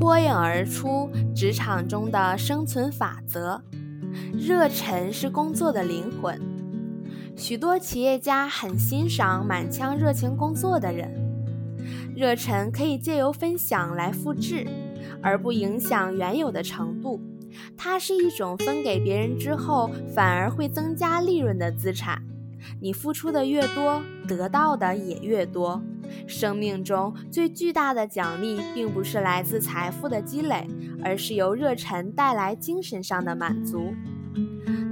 脱颖而出职场中的生存法则。热忱是工作的灵魂。许多企业家很欣赏满腔热情工作的人。热忱可以借由分享来复制，而不影响原有的程度。它是一种分给别人之后反而会增加利润的资产。你付出的越多，得到的也越多。生命中最巨大的奖励，并不是来自财富的积累，而是由热忱带来精神上的满足。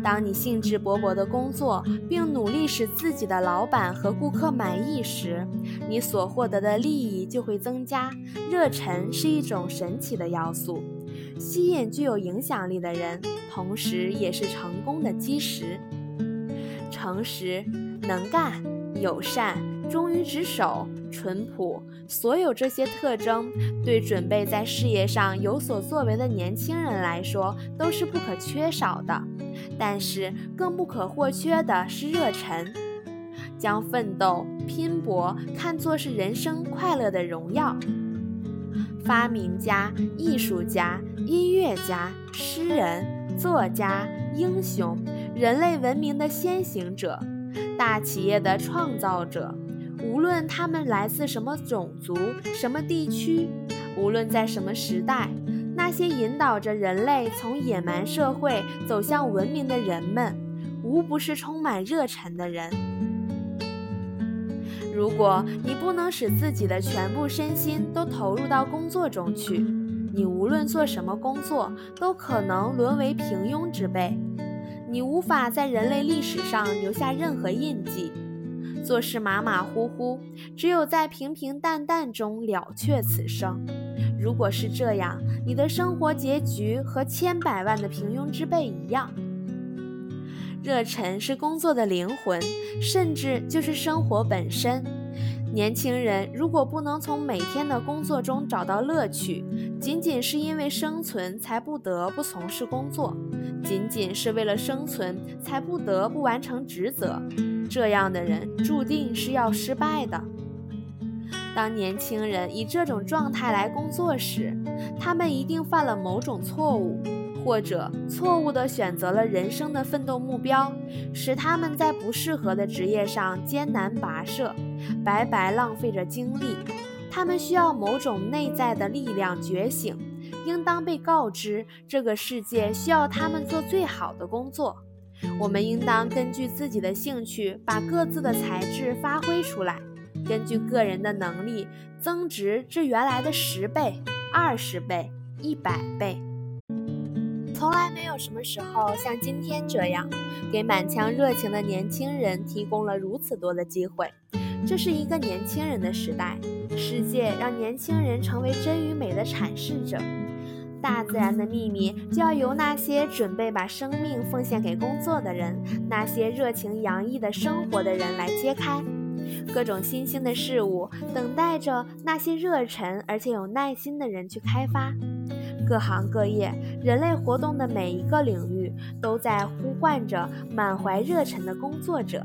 当你兴致勃勃地工作，并努力使自己的老板和顾客满意时，你所获得的利益就会增加。热忱是一种神奇的要素，吸引具有影响力的人，同时也是成功的基石。诚实、能干、友善、忠于职守。淳朴，所有这些特征对准备在事业上有所作为的年轻人来说都是不可缺少的。但是，更不可或缺的是热忱，将奋斗、拼搏看作是人生快乐的荣耀。发明家、艺术家、音乐家、诗人、作家、英雄，人类文明的先行者，大企业的创造者。无论他们来自什么种族、什么地区，无论在什么时代，那些引导着人类从野蛮社会走向文明的人们，无不是充满热忱的人。如果你不能使自己的全部身心都投入到工作中去，你无论做什么工作，都可能沦为平庸之辈。你无法在人类历史上留下任何印记。做事马马虎虎，只有在平平淡淡中了却此生。如果是这样，你的生活结局和千百万的平庸之辈一样。热忱是工作的灵魂，甚至就是生活本身。年轻人如果不能从每天的工作中找到乐趣，仅仅是因为生存才不得不从事工作，仅仅是为了生存才不得不完成职责。这样的人注定是要失败的。当年轻人以这种状态来工作时，他们一定犯了某种错误，或者错误地选择了人生的奋斗目标，使他们在不适合的职业上艰难跋涉，白白浪费着精力。他们需要某种内在的力量觉醒，应当被告知这个世界需要他们做最好的工作。我们应当根据自己的兴趣，把各自的才智发挥出来，根据个人的能力增值至原来的十倍、二十倍、一百倍。从来没有什么时候像今天这样，给满腔热情的年轻人提供了如此多的机会。这是一个年轻人的时代，世界让年轻人成为真与美的阐释者。大自然的秘密就要由那些准备把生命奉献给工作的人，那些热情洋溢的生活的人来揭开。各种新兴的事物等待着那些热忱而且有耐心的人去开发。各行各业，人类活动的每一个领域都在呼唤着满怀热忱的工作者。